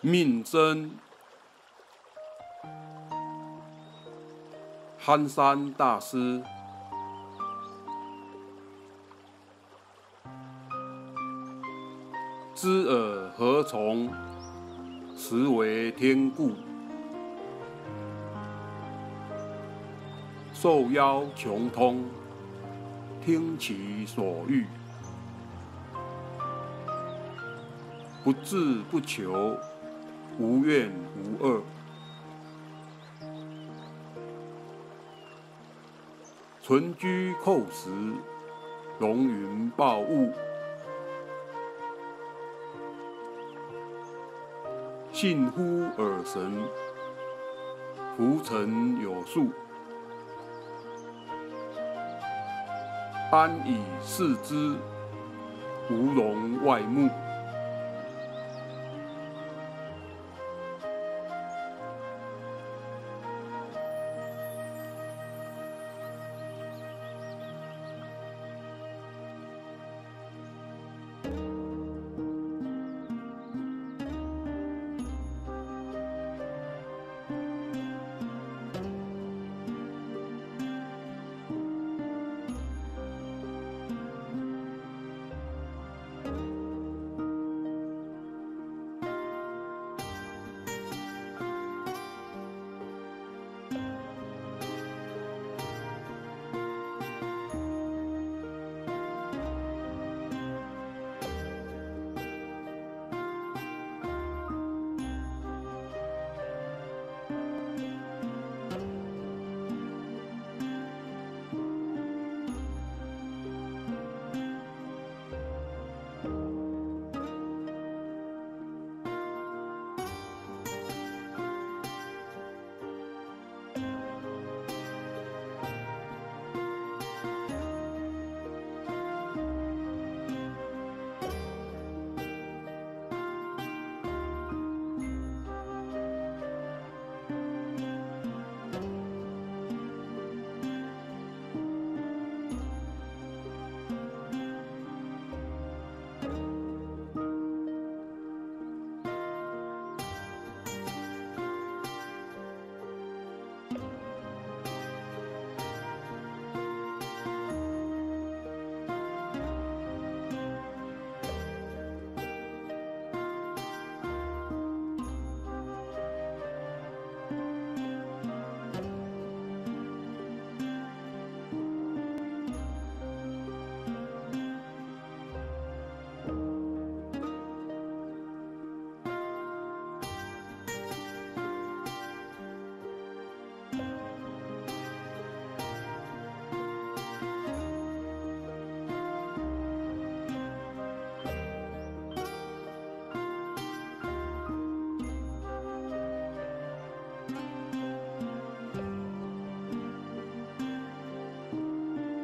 命真，憨山大师。知尔何从？实为天故。受邀穷通，听其所欲，不志不求，无怨无恶，存居寇时，龙云暴雾。信乎尔神，浮沉有数，安以视之，无容外目。